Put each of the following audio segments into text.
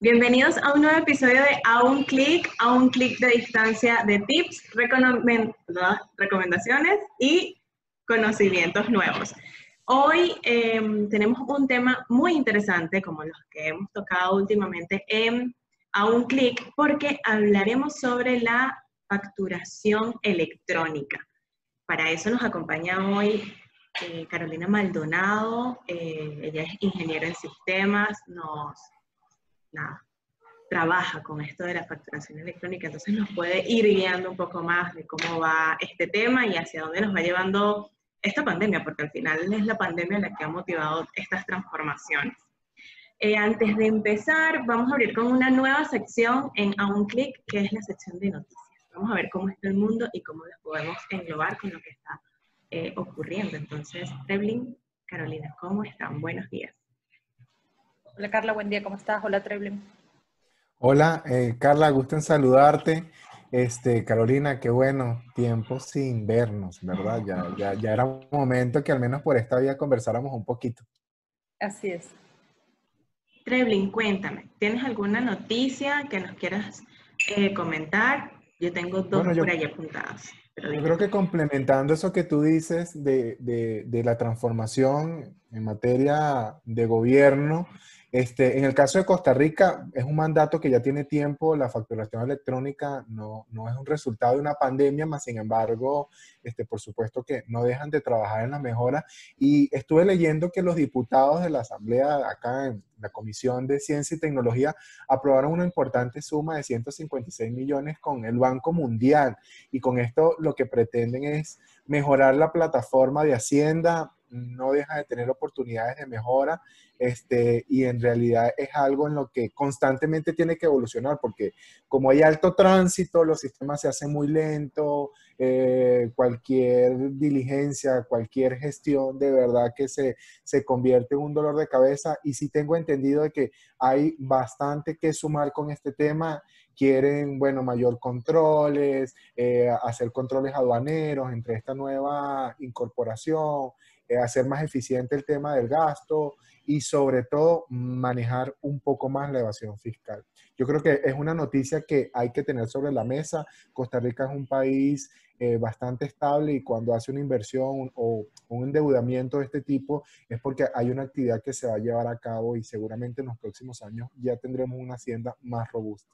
Bienvenidos a un nuevo episodio de A un clic, a un clic de distancia de tips, recomendaciones y conocimientos nuevos. Hoy em, tenemos un tema muy interesante, como los que hemos tocado últimamente en A un clic, porque hablaremos sobre la facturación electrónica. Para eso nos acompaña hoy eh, Carolina Maldonado, eh, ella es ingeniera en sistemas, nos trabaja con esto de la facturación electrónica, entonces nos puede ir guiando un poco más de cómo va este tema y hacia dónde nos va llevando esta pandemia, porque al final es la pandemia la que ha motivado estas transformaciones. Eh, antes de empezar, vamos a abrir con una nueva sección en A un clic, que es la sección de noticias. Vamos a ver cómo está el mundo y cómo las podemos englobar con lo que está eh, ocurriendo. Entonces, Treblin, Carolina, ¿cómo están? Buenos días. Hola Carla, buen día, ¿cómo estás? Hola Treblin. Hola, eh, Carla, gusto en saludarte. Este, Carolina, qué bueno, tiempo sin vernos, ¿verdad? Ya, ya, ya era un momento que al menos por esta vía conversáramos un poquito. Así es. Treblin, cuéntame, ¿tienes alguna noticia que nos quieras eh, comentar? Yo tengo dos por ahí apuntadas. Yo creo que complementando eso que tú dices de, de, de la transformación en materia de gobierno, este, en el caso de Costa Rica, es un mandato que ya tiene tiempo, la facturación electrónica no, no es un resultado de una pandemia, más sin embargo, este, por supuesto que no dejan de trabajar en la mejora. Y estuve leyendo que los diputados de la Asamblea, acá en la Comisión de Ciencia y Tecnología, aprobaron una importante suma de 156 millones con el Banco Mundial. Y con esto lo que pretenden es mejorar la plataforma de Hacienda, no deja de tener oportunidades de mejora este, y en realidad es algo en lo que constantemente tiene que evolucionar porque como hay alto tránsito, los sistemas se hacen muy lento, eh, cualquier diligencia, cualquier gestión de verdad que se, se convierte en un dolor de cabeza. Y sí tengo entendido de que hay bastante que sumar con este tema. Quieren, bueno, mayor controles, eh, hacer controles aduaneros entre esta nueva incorporación, hacer más eficiente el tema del gasto y sobre todo manejar un poco más la evasión fiscal. Yo creo que es una noticia que hay que tener sobre la mesa. Costa Rica es un país eh, bastante estable y cuando hace una inversión o un endeudamiento de este tipo es porque hay una actividad que se va a llevar a cabo y seguramente en los próximos años ya tendremos una hacienda más robusta.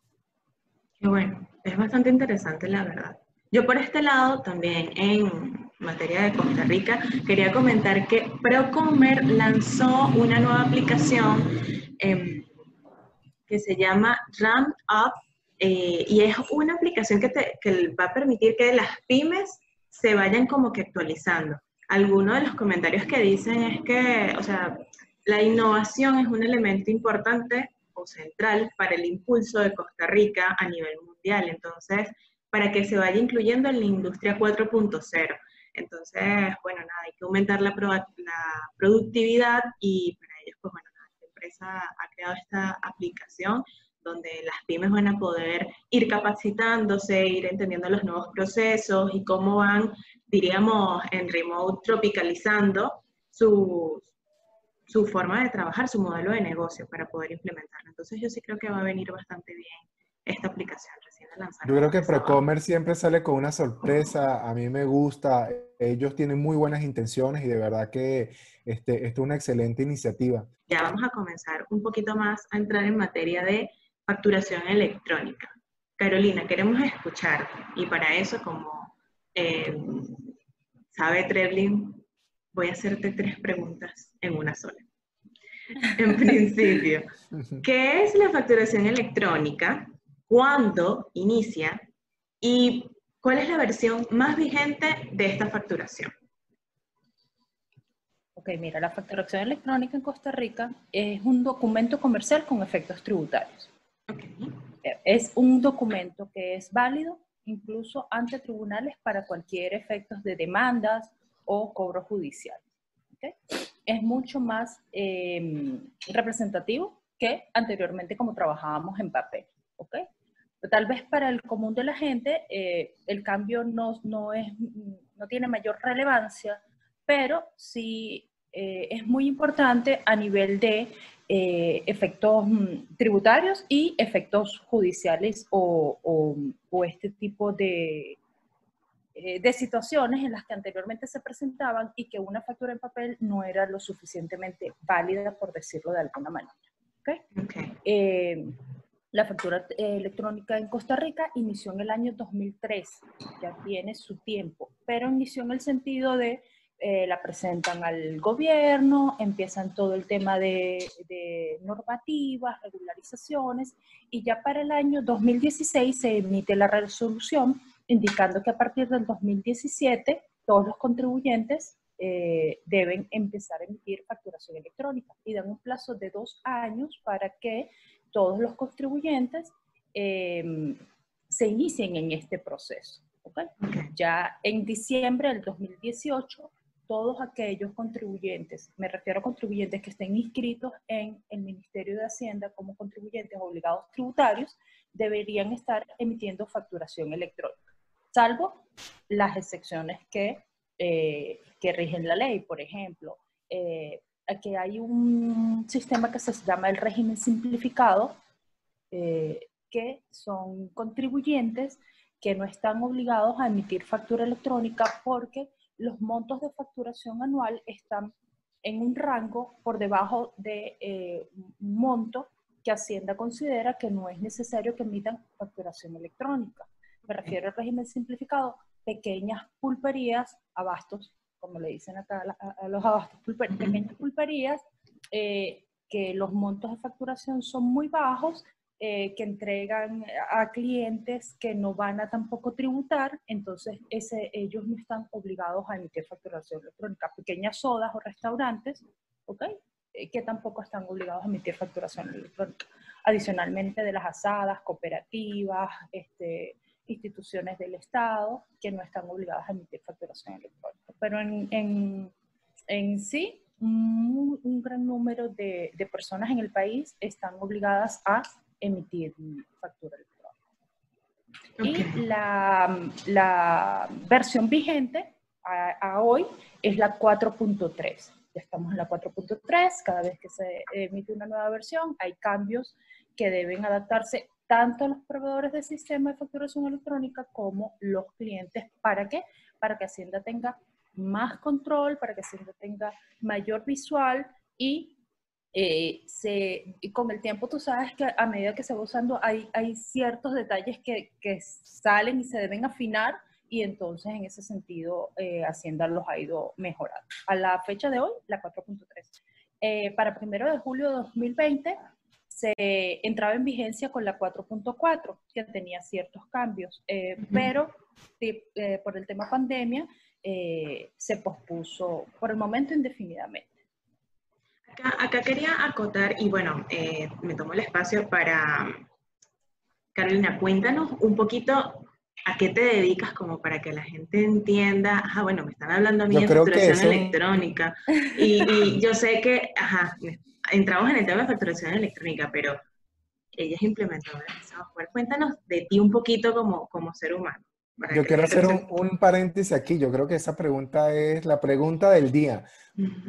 Qué bueno, es bastante interesante la verdad. Yo por este lado, también en materia de Costa Rica, quería comentar que Procomer lanzó una nueva aplicación em, que se llama Ramp Up eh, y es una aplicación que, te, que va a permitir que las pymes se vayan como que actualizando. Algunos de los comentarios que dicen es que, o sea, la innovación es un elemento importante o central para el impulso de Costa Rica a nivel mundial. Entonces, para que se vaya incluyendo en la industria 4.0. Entonces, bueno, nada, hay que aumentar la, la productividad y para ello, pues bueno, esta empresa ha creado esta aplicación donde las pymes van a poder ir capacitándose, ir entendiendo los nuevos procesos y cómo van, diríamos, en remote tropicalizando su, su forma de trabajar, su modelo de negocio para poder implementarlo. Entonces yo sí creo que va a venir bastante bien esta aplicación recién lanzada. Yo creo que Procomer siempre sale con una sorpresa, a mí me gusta, ellos tienen muy buenas intenciones y de verdad que este, esto es una excelente iniciativa. Ya vamos a comenzar un poquito más a entrar en materia de facturación electrónica. Carolina, queremos escucharte y para eso, como eh, sabe Treblin, voy a hacerte tres preguntas en una sola. En principio, ¿qué es la facturación electrónica? Cuándo inicia y cuál es la versión más vigente de esta facturación. Ok, mira, la facturación electrónica en Costa Rica es un documento comercial con efectos tributarios. Okay. Es un documento que es válido incluso ante tribunales para cualquier efectos de demandas o cobro judicial. ¿okay? Es mucho más eh, representativo que anteriormente como trabajábamos en papel. ¿ok? Tal vez para el común de la gente eh, el cambio no, no, es, no tiene mayor relevancia, pero sí eh, es muy importante a nivel de eh, efectos mm, tributarios y efectos judiciales o, o, este tipo de, eh, de situaciones en las que anteriormente se presentaban y que una factura en papel no era lo suficientemente válida, por decirlo de alguna manera. ¿okay? La factura electrónica en Costa Rica inició en el año 2003, ya tiene su tiempo, pero inició en el sentido de eh, la presentan al gobierno, empiezan todo el tema de, normativas, regularizaciones, y ya para el año 2016 se emite la resolución indicando que a partir del 2017 todos los contribuyentes eh, deben empezar a emitir facturación electrónica y dan un plazo de dos años para que todos los contribuyentes em, se inicien en este proceso. Ya en diciembre del 2018 todos aquellos contribuyentes, me refiero a contribuyentes que estén inscritos en el Ministerio de Hacienda como contribuyentes obligados tributarios, deberían estar emitiendo facturación electrónica, salvo las excepciones que, eh, que rigen la ley. Por ejemplo, eh, aquí hay un sistema que se llama el régimen simplificado, eh, que son contribuyentes que no están obligados a emitir factura electrónica porque los montos de facturación anual están en un rango por debajo de eh, un monto que Hacienda considera que no es necesario que emitan facturación electrónica. Me refiero al régimen simplificado, pequeñas pulperías, abastos, como le dicen acá a, los abastos, pequeñas pulperías, eh, que los montos de facturación son muy bajos eh, que entregan a clientes que no van a tampoco tributar, entonces ese, ellos no están obligados a emitir facturación electrónica. Pequeñas sodas o restaurantes, ¿ok? Eh, que tampoco están obligados a emitir facturación electrónica. Adicionalmente de las asadas, cooperativas, este, instituciones del Estado, que no están obligadas a emitir facturación electrónica. Pero en, en, en sí, un, un, gran número de, de personas en el país están obligadas a emitir factura electrónica. Y la, la, versión vigente a, hoy es la 4.3. Ya estamos en la 4.3, cada vez que se emite una nueva versión hay cambios que deben adaptarse tanto los proveedores del sistema de facturación electrónica como los clientes. ¿Para qué? Para que Hacienda tenga más control, para que Hacienda tenga mayor visual y eh, se, con el tiempo tú sabes que a medida que se va usando hay, hay ciertos detalles que, que, salen y se deben afinar y entonces en ese sentido eh, Hacienda los ha ido mejorando. A la fecha de hoy, la 4.3. Eh, para primero de julio de 2020 se entraba en vigencia con la 4.4, que tenía ciertos cambios, pero por el tema pandemia se pospuso por el momento indefinidamente. Acá, quería acotar, y bueno, eh, me tomo el espacio para, Carolina, cuéntanos un poquito a qué te dedicas como para que la gente entienda, ajá, bueno, me están hablando a mí de facturación electrónica, y, yo sé que, ajá, entramos en el tema de facturación electrónica, pero ella es implementadora de software. Cuéntanos de ti un poquito como, como ser humano. Yo quiero hacer un, paréntesis aquí. Yo creo que esa pregunta es la pregunta del día.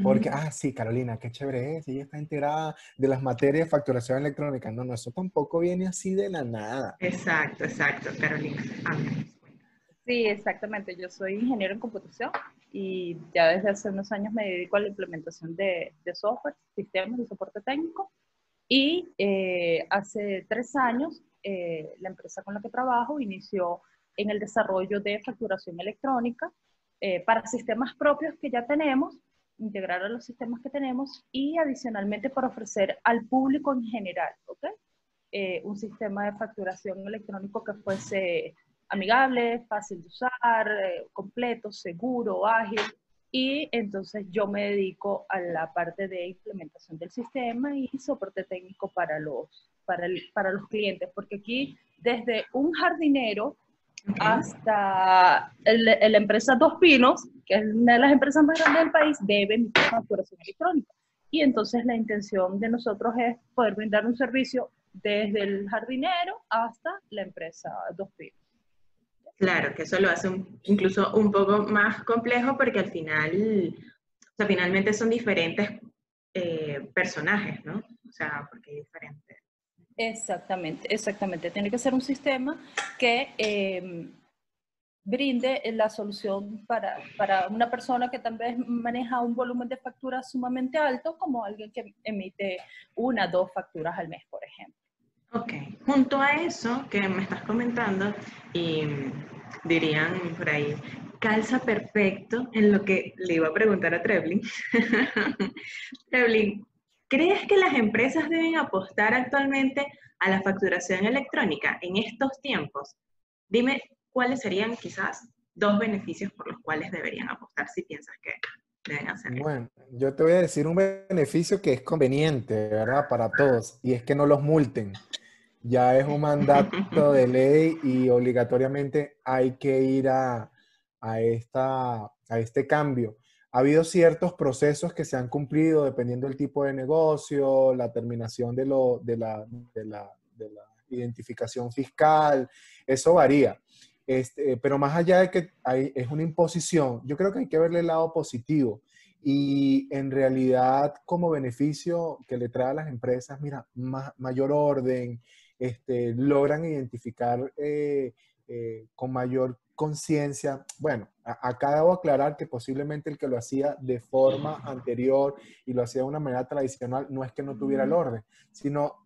Porque, ah, sí, Carolina, qué chévere es. Ella está enterada de las materias de facturación electrónica. No, no, eso tampoco viene así de la nada. Exacto, exacto, Carolina. Sí, exactamente. Yo soy ingeniero en computación y ya desde hace unos años me dedico a la implementación de, software, sistemas de soporte técnico. Y eh, hace tres años, eh, la empresa con la que trabajo inició en el desarrollo de facturación electrónica eh, para sistemas propios que ya tenemos, integrar a los sistemas que tenemos y adicionalmente para ofrecer al público en general, ¿ok? Eh, un sistema de facturación electrónico que fuese amigable, fácil de usar, eh, completo, seguro, ágil. Y entonces yo me dedico a la parte de implementación del sistema y soporte técnico para los, para, para los clientes, porque aquí desde un jardinero hasta la empresa Dos Pinos, que es una de las empresas más grandes del país, debe facturación electrónica. Y entonces la intención de nosotros es poder brindar un servicio desde el jardinero hasta la empresa Dos Pinos. Claro, que eso lo hace incluso un poco más complejo porque al final O sea, finalmente son diferentes eh, personajes, ¿no? O sea, porque hay diferentes. Exactamente, exactamente. Tiene que ser un sistema que em, brinde la solución para, para, una persona que tal vez maneja un volumen de facturas sumamente alto, como alguien que emite una, dos facturas al mes, por ejemplo. Ok, junto a eso que me estás comentando, y dirían por ahí, calza perfecto en lo que le iba a preguntar a Treblin. Treblin, ¿crees que las empresas deben apostar actualmente a la facturación electrónica en estos tiempos? Dime cuáles serían quizás dos beneficios por los cuales deberían apostar si piensas que deben hacerlo. Bueno, yo te voy a decir un beneficio que es conveniente, ¿verdad? Para todos, y es que no los multen ya es un mandato de ley y obligatoriamente hay que ir a, esta, a este cambio. Ha habido ciertos procesos que se han cumplido dependiendo del tipo de negocio, la terminación de, lo, de, la, de, la, identificación fiscal, eso varía. Este, pero más allá de que es una imposición, yo creo que hay que verle el lado positivo. Y en realidad, como beneficio que le trae a las empresas, mira, mayor orden, este, logran identificar eh, eh, con mayor conciencia. Bueno, acá debo aclarar que posiblemente el que lo hacía de forma anterior y lo hacía de una manera tradicional no es que no tuviera el orden, sino,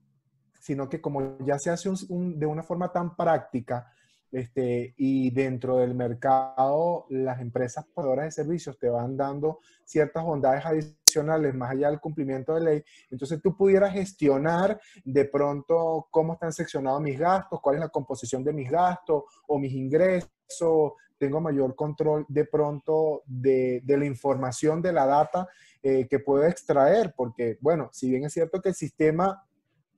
sino que como ya se hace de una forma tan práctica, este, y dentro del mercado, las empresas proveedoras de servicios te van dando ciertas bondades adicionales más allá del cumplimiento de ley. Entonces tú pudieras gestionar de pronto cómo están seccionados mis gastos, cuál es la composición de mis gastos o mis ingresos. Tengo mayor control de pronto de, la información de la data eh, que puedo extraer, porque bueno, si bien es cierto que el sistema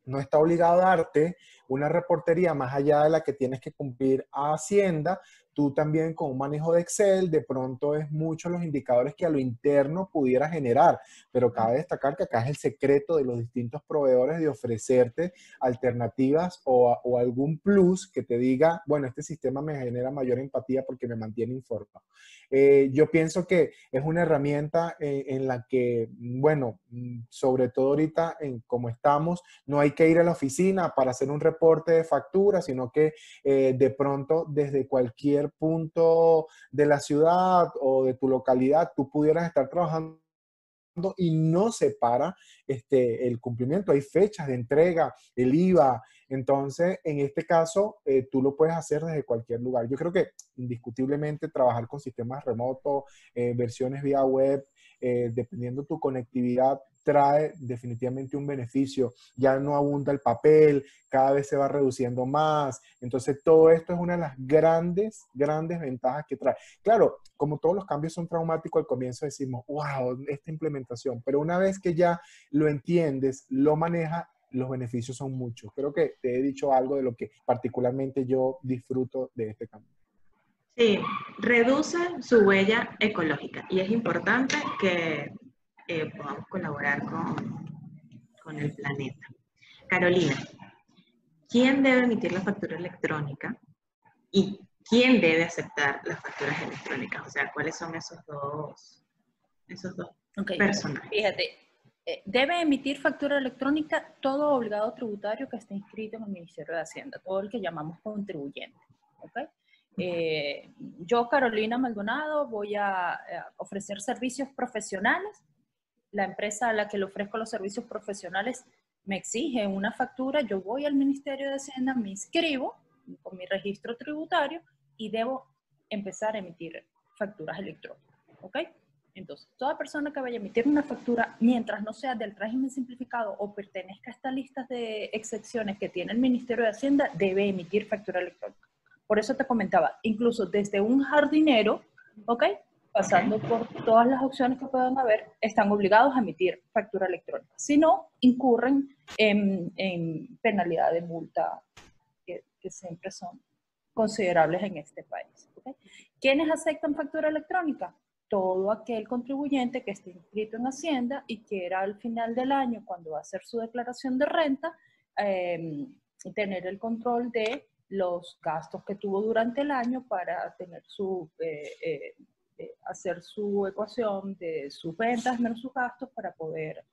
no está obligado a darte una reportería más allá de la que tienes que cumplir a Hacienda, tú también con un manejo de Excel, de pronto es muchos los indicadores que a lo interno pudiera generar, pero cabe destacar que acá es el secreto de los distintos proveedores de ofrecerte alternativas o, algún plus que te diga, bueno, este sistema me genera mayor empatía porque me mantiene informado. Eh, yo pienso que es una herramienta en, en, la que, bueno, sobre todo ahorita en como estamos, no hay que ir a la oficina para hacer un reporte de factura, sino que eh, de pronto desde cualquier punto de la ciudad o de tu localidad tú pudieras estar trabajando y no se para este, el cumplimiento. Hay fechas de entrega, el IVA. Entonces, en este caso, eh, tú lo puedes hacer desde cualquier lugar. Yo creo que indiscutiblemente trabajar con sistemas remotos, eh, versiones vía web, eh, dependiendo tu conectividad, trae definitivamente un beneficio. Ya no abunda el papel, cada vez se va reduciendo más. Entonces, todo esto es una de las grandes, grandes ventajas que trae. Claro, como todos los cambios son traumáticos, al comienzo decimos, wow, esta implementación. Pero una vez que ya lo entiendes, lo manejas, los beneficios son muchos. Creo que te he dicho algo de lo que particularmente yo disfruto de este cambio. Sí, reduce su huella ecológica y es importante que eh, podamos colaborar con, con el planeta. Carolina, ¿quién debe emitir la factura electrónica y quién debe aceptar las facturas electrónicas? O sea, ¿cuáles son esos dos, esos dos personajes? Fíjate, eh, debe emitir factura electrónica todo obligado tributario que esté inscrito en el Ministerio de Hacienda, todo el que llamamos contribuyente. ¿okay? Eh, yo, Carolina Maldonado, voy a, ofrecer servicios profesionales. La empresa a la que le ofrezco los servicios profesionales me exige una factura. Yo voy al Ministerio de Hacienda, me inscribo con mi registro tributario y debo empezar a emitir facturas electrónicas. ¿Ok? Entonces, toda persona que vaya a emitir una factura, mientras no sea del régimen simplificado o pertenezca a estas listas de excepciones que tiene el Ministerio de Hacienda, debe emitir factura electrónica. Por eso te comentaba, incluso desde un jardinero, ¿ok? Pasando por todas las opciones que puedan haber, están obligados a emitir factura electrónica. Si no, incurren en, penalidad de multa que, siempre son considerables en este país. ¿okay? ¿Quiénes aceptan factura electrónica? Todo aquel contribuyente que esté inscrito en Hacienda y quiera al final del año, cuando va a hacer su declaración de renta, eh, tener el control de los gastos que tuvo durante el año para tener su, eh, eh, eh, hacer su ecuación de sus ventas menos sus gastos para poder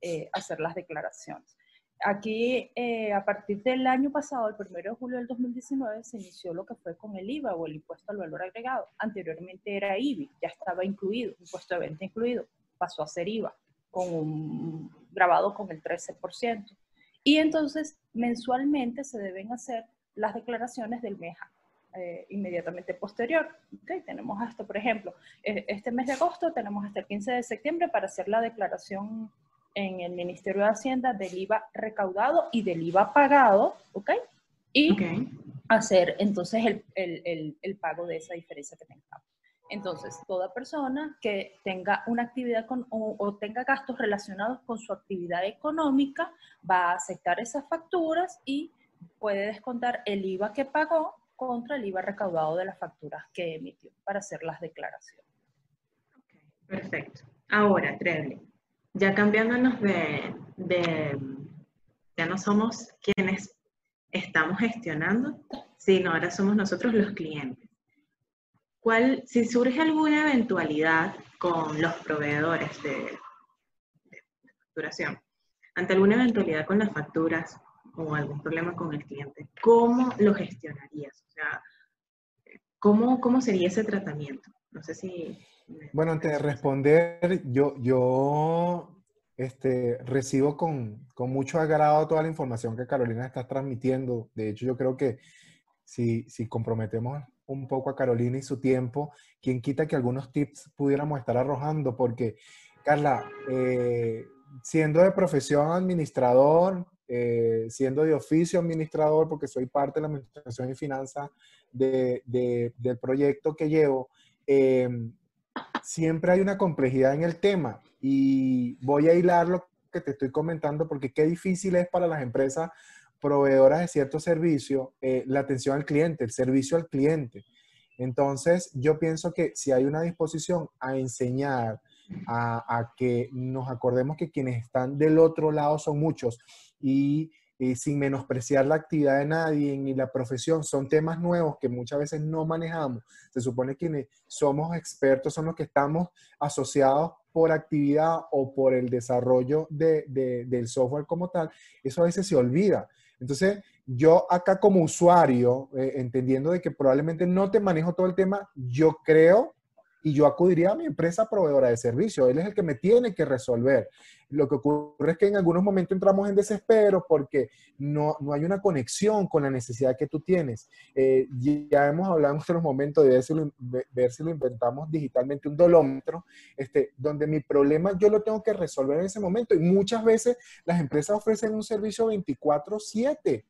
eh, hacer las declaraciones. Aquí, eh, a partir del año pasado, el 1 de julio del 2019, se inició lo que fue con el IVA o el impuesto al valor agregado. Anteriormente era IBI, ya estaba incluido, impuesto de venta incluido, pasó a ser IVA, con un, grabado con el 13%. Y entonces, mensualmente se deben hacer las declaraciones del mes eh, inmediatamente posterior. Okay, tenemos hasta, por ejemplo, e, este mes de agosto tenemos hasta el 15 de septiembre para hacer la declaración en el Ministerio de Hacienda del IVA recaudado y del IVA pagado, ¿ok? Y hacer entonces el, el, el, pago de esa diferencia que tengamos. Entonces, toda persona que tenga una actividad con, o, o, tenga gastos relacionados con su actividad económica va a aceptar esas facturas y puede descontar el IVA que pagó contra el IVA recaudado de las facturas que emitió para hacer las declaraciones. perfecto. Ahora, Treble, ya cambiándonos de, ya no somos quienes estamos gestionando, sino ahora somos nosotros los clientes. ¿Cuál, si surge alguna eventualidad con los proveedores de, de facturación, ante alguna eventualidad con las facturas o algún problema con el cliente, ¿cómo lo gestionarías? O sea, ¿cómo, cómo sería ese tratamiento? No sé si bueno, antes de responder, yo, yo este, recibo con, con, mucho agrado toda la información que Carolina está transmitiendo. De hecho, yo creo que si, si comprometemos un poco a Carolina y su tiempo, quien quita que algunos tips pudiéramos estar arrojando, porque, Carla, eh, siendo de profesión administrador, eh, siendo de oficio administrador, porque soy parte de la administración y finanzas de, de, del proyecto que llevo, eh, siempre hay una complejidad en el tema y voy a hilar lo que te estoy comentando porque qué difícil es para las empresas proveedoras de cierto servicio eh, la atención al cliente, el servicio al cliente. Entonces, yo pienso que si hay una disposición a enseñar, a que nos acordemos que quienes están del otro lado son muchos y y sin menospreciar la actividad de nadie ni la profesión, son temas nuevos que muchas veces no manejamos. Se supone que somos expertos, son los que estamos asociados por actividad o por el desarrollo de, del software como tal. Eso a veces se olvida. Entonces, yo acá como usuario, eh, entendiendo de que probablemente no te manejo todo el tema, yo creo y yo acudiría a mi empresa proveedora de servicio. Él es el que me tiene que resolver. Lo que ocurre es que en algunos momentos entramos en desespero porque no, no hay una conexión con la necesidad que tú tienes. Eh, ya hemos hablado en otros momentos de ver si, lo, ver si lo inventamos digitalmente, un dolómetro, este, donde mi problema yo lo tengo que resolver en ese momento. Y muchas veces las empresas ofrecen un servicio 24/7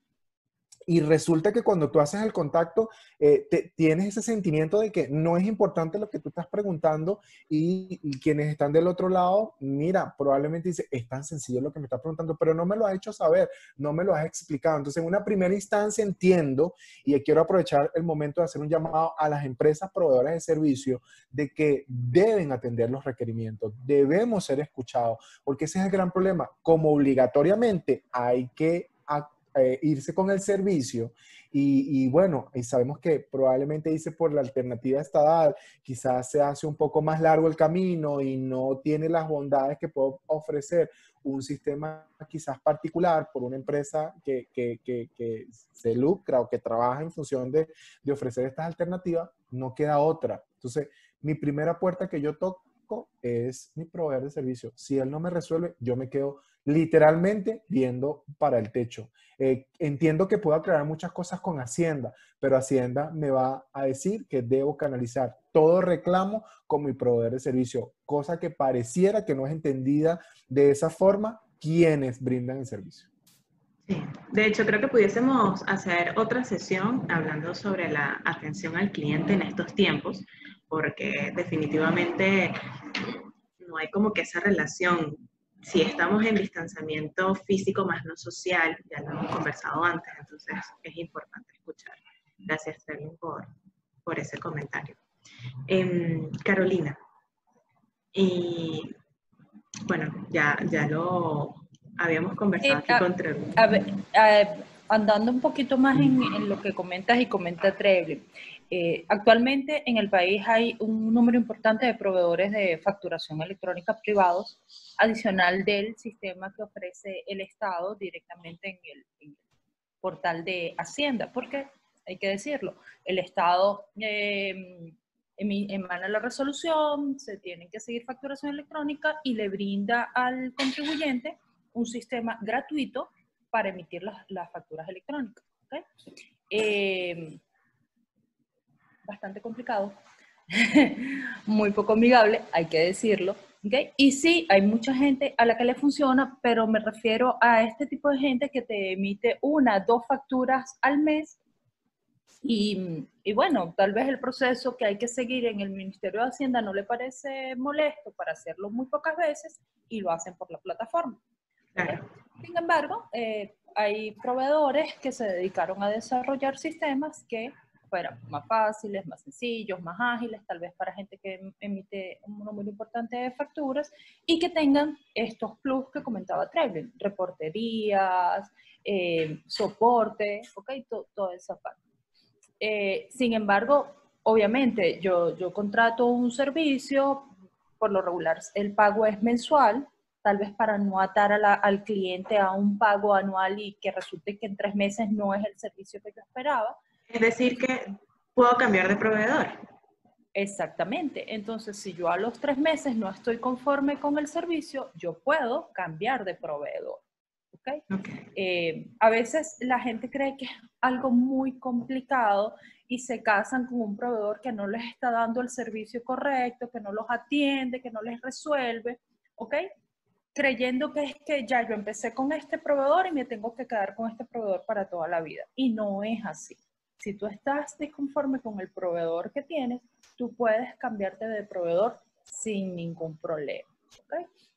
y resulta que cuando tú haces el contacto, eh, tienes ese sentimiento de que no es importante lo que tú estás preguntando y, quienes están del otro lado, mira, probablemente dice, es tan sencillo lo que me estás preguntando, pero no me lo has hecho saber, no me lo has explicado. Entonces, en una primera instancia entiendo y quiero aprovechar el momento de hacer un llamado a las empresas proveedoras de servicio de que deben atender los requerimientos, debemos ser escuchados, porque ese es el gran problema. Como obligatoriamente hay que eh, irse con el servicio y, bueno, y sabemos que probablemente dice por la alternativa estatal, quizás se hace un poco más largo el camino y no tiene las bondades que puede ofrecer un sistema quizás particular por una empresa que, que, que, se lucra o que trabaja en función de, de ofrecer estas alternativas, no queda otra. Entonces, mi primera puerta que yo toco es mi proveedor de servicio. Si él no me resuelve, yo me quedo literalmente viendo para el techo. Eh, entiendo que puedo aclarar muchas cosas con Hacienda, pero Hacienda me va a decir que debo canalizar todo reclamo con mi proveedor de servicio, cosa que pareciera que no es entendida de esa forma quienes brindan el servicio. De hecho creo que pudiésemos hacer otra sesión hablando sobre la atención al cliente en estos tiempos, porque definitivamente no hay como que esa relación si estamos en distanciamiento físico más no social, ya lo hemos conversado antes, entonces es importante escuchar. Gracias, Sterling, por, por ese comentario. Em, Carolina, y bueno, ya, ya lo habíamos conversado eh, aquí a, con A ver, andando un poquito más en, en, lo que comentas y comenta Treble, Eh, actualmente en el país hay un número importante de proveedores de facturación electrónica privados, adicional del sistema que ofrece el Estado directamente en el, portal de Hacienda, porque hay que decirlo, el Estado eh, emana la resolución, se tiene que seguir facturación electrónica y le brinda al contribuyente un sistema gratuito para emitir las, facturas electrónicas. Eh, bastante complicado, muy poco amigable, hay que decirlo. Y sí, hay mucha gente a la que le funciona, pero me refiero a este tipo de gente que te emite una, dos facturas al mes. Y, y bueno, tal vez el proceso que hay que seguir en el Ministerio de Hacienda no le parece molesto para hacerlo muy pocas veces y lo hacen por la plataforma. Sin embargo, eh, hay proveedores que se dedicaron a desarrollar sistemas que fueran más fáciles, más sencillos, más ágiles, tal vez para gente que emite un número importante de facturas y que tengan estos plus que comentaba Treblin, reporterías, eh, soporte, ok, toda esa parte. Eh, sin embargo, obviamente yo, yo contrato un servicio, por lo regular el pago es mensual, tal vez para no atar al cliente a un pago anual y que resulte que en tres meses no es el servicio que yo esperaba. Es decir, que puedo cambiar de proveedor. Exactamente. Entonces, si yo a los tres meses no estoy conforme con el servicio, yo puedo cambiar de proveedor. ¿Okay? Eh, a veces la gente cree que es algo muy complicado y se casan con un proveedor que no les está dando el servicio correcto, que no los atiende, que no les resuelve, ¿ok? creyendo que es que ya yo empecé con este proveedor y me tengo que quedar con este proveedor para toda la vida. Y no es así. Si tú estás disconforme con el proveedor que tienes, tú puedes cambiarte de proveedor sin ningún problema.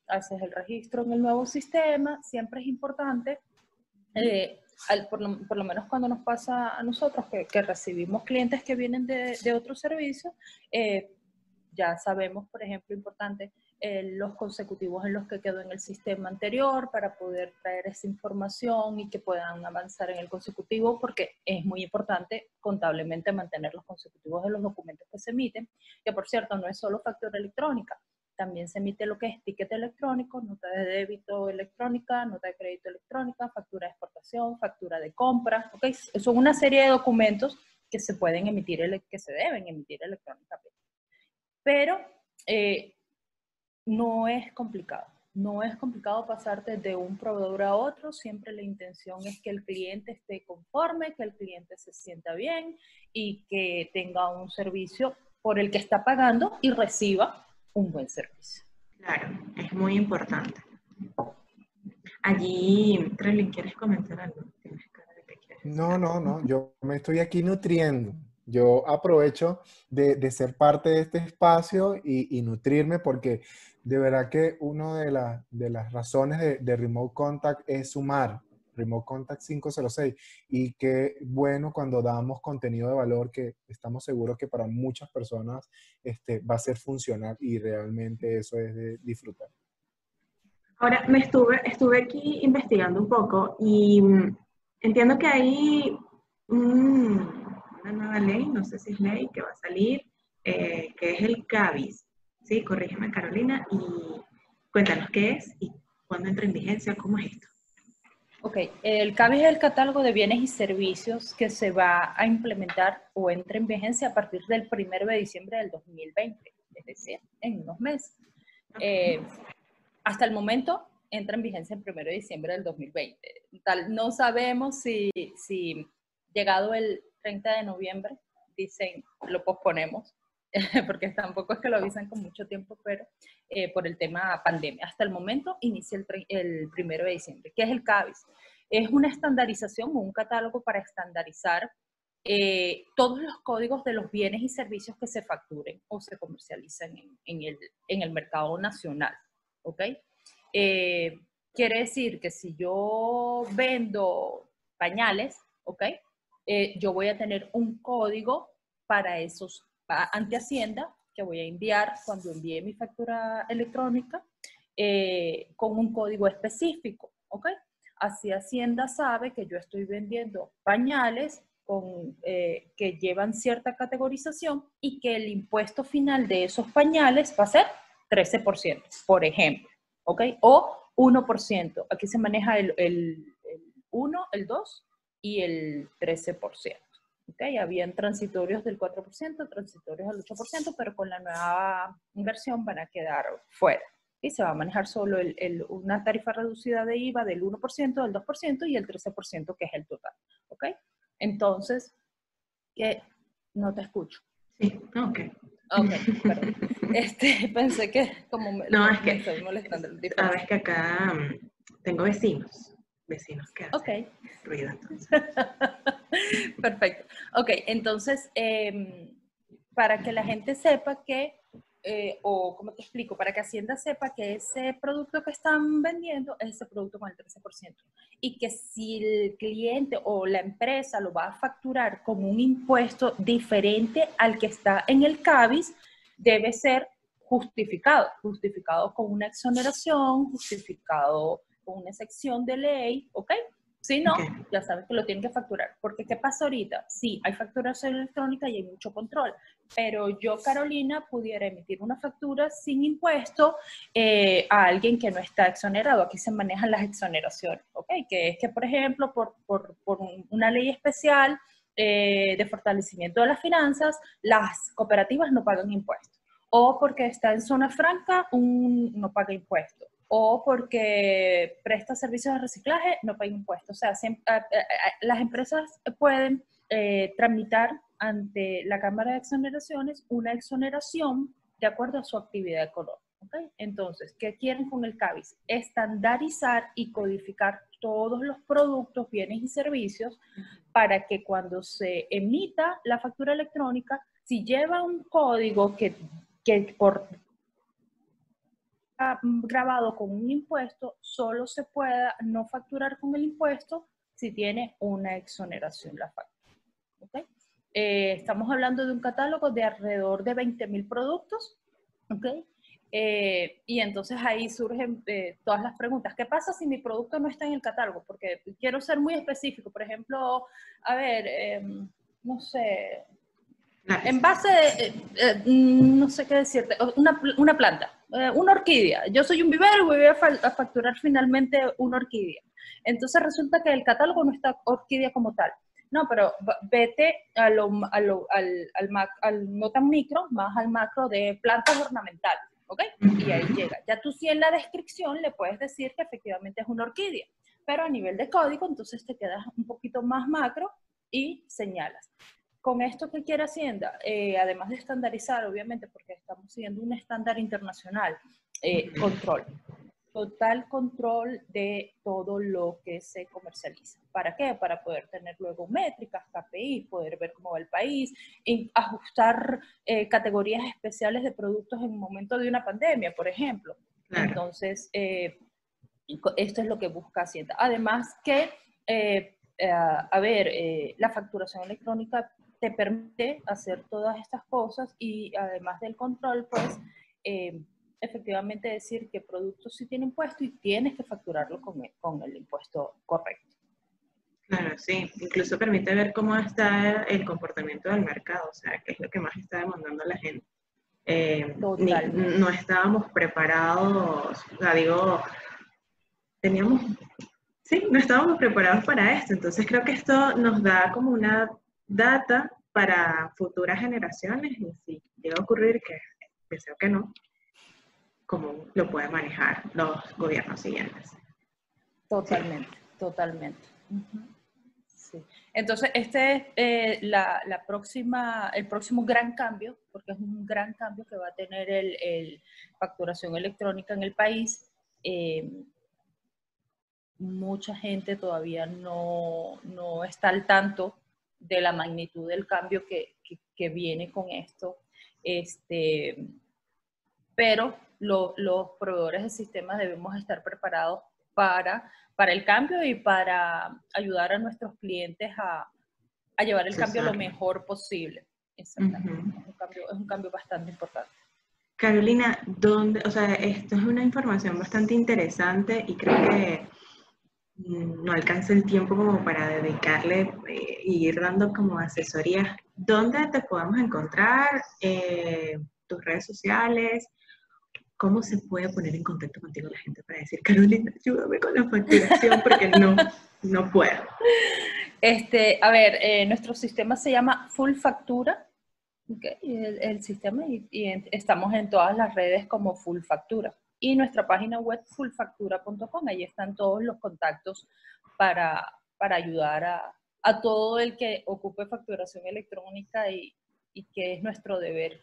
Haces el registro en el nuevo sistema, siempre es importante, eh, por, lo, menos cuando nos pasa a nosotros que, recibimos clientes que vienen de, de otros servicios, eh, ya sabemos, por ejemplo, importante eh, los consecutivos en los que quedó en el sistema anterior para poder traer esa información y que puedan avanzar en el consecutivo, porque es muy importante contablemente mantener los consecutivos de los documentos que se emiten, que por cierto no es solo factura electrónica, también se emite lo que es ticket electrónico, nota de débito electrónica, nota de crédito electrónica, factura de exportación, factura de compra, ¿ok? Son una serie de documentos que se pueden emitir, que se deben emitir electrónicamente. Pero eh, no es complicado. No es complicado pasarte de un proveedor a otro, siempre la intención es que el cliente esté conforme, que el cliente se sienta bien y que tenga un servicio por el que está pagando y reciba un buen servicio. Claro, es muy importante. Allí, Trelin, ¿quieres comentar algo? No, no, no, yo me estoy aquí nutriendo. Yo aprovecho de, ser parte de este espacio y, y, nutrirme porque de verdad que una de, de las razones de, Remote Contact es sumar, Remote Contact 506, y qué bueno cuando damos contenido de valor que estamos seguros que para muchas personas este, va a ser funcional y realmente eso es de disfrutar. Ahora, me estuve, estuve aquí investigando un poco y mm, entiendo que hay una nueva ley, no sé si es ley, que va a salir, eh, que es el CABIS. Sí, corrígeme Carolina y cuéntanos qué es y cuándo entra en vigencia, cómo es esto. Ok, el CABI es el catálogo de bienes y servicios que se va a implementar o entra en vigencia a partir del 1 de diciembre del 2020, es decir, en unos meses. Eh, hasta el momento entra en vigencia el 1 de diciembre del 2020. Tal, no sabemos si, si llegado el 30 de noviembre, dicen, lo posponemos, porque tampoco es que lo avisan con mucho tiempo, pero eh, por el tema pandemia. Hasta el momento inicia el, el primero de diciembre. ¿Qué es el CABIS? Es una estandarización o un catálogo para estandarizar eh, todos los códigos de los bienes y servicios que se facturen o se comercializan en, el, en el, mercado nacional. ¿Ok? Eh, quiere decir que si yo vendo pañales, ¿ok? Yo voy a tener un código para esos ante Hacienda, que voy a enviar cuando envíe mi factura electrónica, eh, con un código específico, ¿ok? Así Hacienda sabe que yo estoy vendiendo pañales con, eh, que llevan cierta categorización y que el impuesto final de esos pañales va a ser 13%, por ejemplo, ¿ok? O 1%. Aquí se maneja el, el, el 1, el 2 y el 13%. ¿okay? Habían transitorios del 4%, transitorios del 8%, pero con la nueva inversión van a quedar fuera. Y se va a manejar solo el, una tarifa reducida de IVA del 1%, del 2% y el 13% que es el total. ¿Ok? Entonces, que no te escucho. Sí, ok. Ok, perdón. Este, pensé que como me, no, es que, estoy molestando. Sabes que acá mm, tengo vecinos vecinos que hacen ruido. Entonces. Perfecto. Ok, entonces, em, para que la gente sepa que, eh, o como te explico, para que Hacienda sepa que ese producto que están vendiendo es ese producto con el 13%. Y que si el cliente o la empresa lo va a facturar con un impuesto diferente al que está en el CABIS, debe ser justificado, justificado con una exoneración, justificado una sección de ley, ¿ok? Si no, ya sabes que lo tienen que facturar. Porque ¿qué pasa ahorita? Sí, hay facturación electrónica y hay mucho control, pero yo, Carolina, pudiera emitir una factura sin impuesto eh, a alguien que no está exonerado. Aquí se manejan las exoneraciones, ¿ok? Que es que, por ejemplo, por, por, por una ley especial eh, de fortalecimiento de las finanzas, las cooperativas no pagan impuestos. O porque está en zona franca, un, no paga impuestos o porque presta servicios de reciclaje, no paga impuestos. O sea, las empresas pueden eh, tramitar ante la Cámara de Exoneraciones una exoneración de acuerdo a su actividad económica. Entonces, ¿qué quieren con el CABIS? Estandarizar y codificar todos los productos, bienes y servicios para que cuando se emita la factura electrónica, si lleva un código que, que por grabado con un impuesto, solo se pueda no facturar con el impuesto si tiene una exoneración la factura. Eh, estamos hablando de un catálogo de alrededor de 20.000 productos. ¿okay? Eh, y entonces ahí surgen eh, todas las preguntas. ¿Qué pasa si mi producto no está en el catálogo? Porque quiero ser muy específico. Por ejemplo, a ver, em, no sé, en base, eh, eh, no sé qué decirte, una, una planta, eh, una orquídea. Yo soy un vivero y voy a, facturar finalmente una orquídea. Entonces resulta que el catálogo no está orquídea como tal. No, pero vete a lo, a lo, al, al, al, no tan micro, más al macro de plantas ornamentales, ¿ok? Y ahí llega. Ya tú sí en la descripción le puedes decir que efectivamente es una orquídea, pero a nivel de código entonces te quedas un poquito más macro y señalas. Con esto que quiere Hacienda, eh, además de estandarizar, obviamente, porque estamos siguiendo un estándar internacional, eh, control. Total control de todo lo que se comercializa. ¿Para qué? Para poder tener luego métricas, KPI, poder ver cómo va el país, ajustar eh, categorías especiales de productos en un momento de una pandemia, por ejemplo. Entonces, esto es lo que busca Hacienda. Además que, a ver, la facturación electrónica te permite hacer todas estas cosas y además del control, pues eh, efectivamente decir qué productos sí tienen impuesto y tienes que facturarlo con el, con el impuesto correcto. Claro, sí. Incluso permite ver cómo está el comportamiento del mercado, o sea, qué es lo que más está demandando la gente. Eh, no estábamos preparados, o sea, digo, teníamos, sí, no estábamos preparados para esto. Entonces creo que esto nos da como una data para futuras generaciones y si llega a ocurrir que deseo que no, cómo lo pueden manejar los gobiernos siguientes. Totalmente, totalmente. Entonces, este es eh, la, próxima, el próximo gran cambio, porque es un gran cambio que va a tener el, facturación electrónica en el país. Eh, mucha gente todavía no, no, está al tanto de la magnitud del cambio que, que, viene con esto. Este, pero los proveedores de sistemas debemos estar preparados para, para el cambio y para ayudar a nuestros clientes a, a llevar el cambio lo mejor posible. Exactamente. es, un cambio, es un cambio bastante importante. Carolina, ¿dónde, o sea, esto es una información bastante interesante y creo que no alcanza el tiempo como para dedicarle e ir dando como asesorías, ¿dónde te podemos encontrar? Eh, tus redes sociales, ¿cómo se puede poner en contacto contigo la gente para decir, Carolina, ayúdame con la facturación porque no, no puedo? Este, a ver, eh, nuestro sistema se llama Full Factura, el, sistema, y, estamos en todas las redes como Full Factura. Y nuestra página web fullfactura.com, ahí están todos los contactos para, para ayudar a, a, todo el que ocupe facturación electrónica y, y que es nuestro deber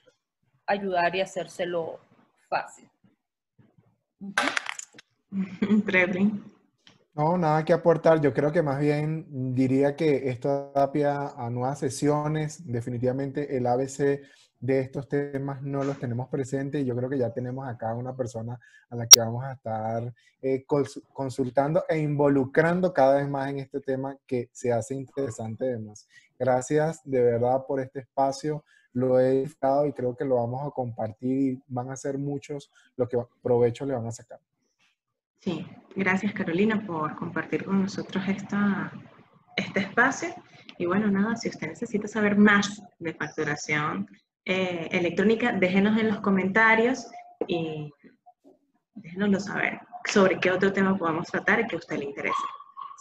ayudar y hacérselo fácil. No, nada que aportar. Yo creo que más bien diría que esto da pie a nuevas sesiones. Definitivamente el ABC de estos temas no los tenemos presentes y yo creo que ya tenemos acá una persona a la que vamos a estar eh, consultando e involucrando cada vez más en este tema que se hace interesante además. Gracias de verdad por este espacio lo he disfrutado y creo que lo vamos a compartir y van a ser muchos los que provecho le van a sacar. Sí, gracias Carolina por compartir con nosotros esta, este espacio. Y bueno, nada, si usted necesita saber más de facturación eh, electrónica, déjenos en los comentarios y déjenoslo saber sobre qué otro tema podemos tratar que a usted le interese.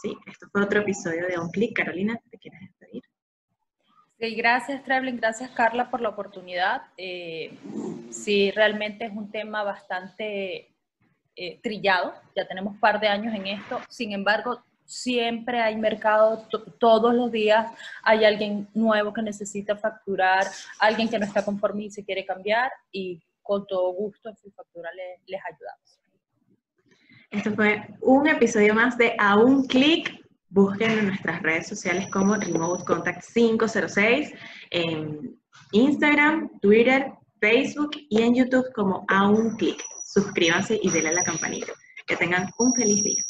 Sí, esto fue otro episodio de On Click. Carolina, ¿te quieres despedir? Sí, gracias, Traveling. Gracias, Carla, por la oportunidad. Eh, sí, realmente es un tema bastante eh, trillado. Ya tenemos un par de años en esto. Sin embargo, siempre hay mercado, todos los días hay alguien nuevo que necesita facturar, alguien que no está conforme y se quiere cambiar y con todo gusto en su factura les ayudamos. Esto fue un episodio más de A un clic Busquen en nuestras redes sociales como Remote Contact 506, en Instagram, Twitter, Facebook y en YouTube como a un clic. Suscríbanse y denle la campanita. Que tengan un feliz día.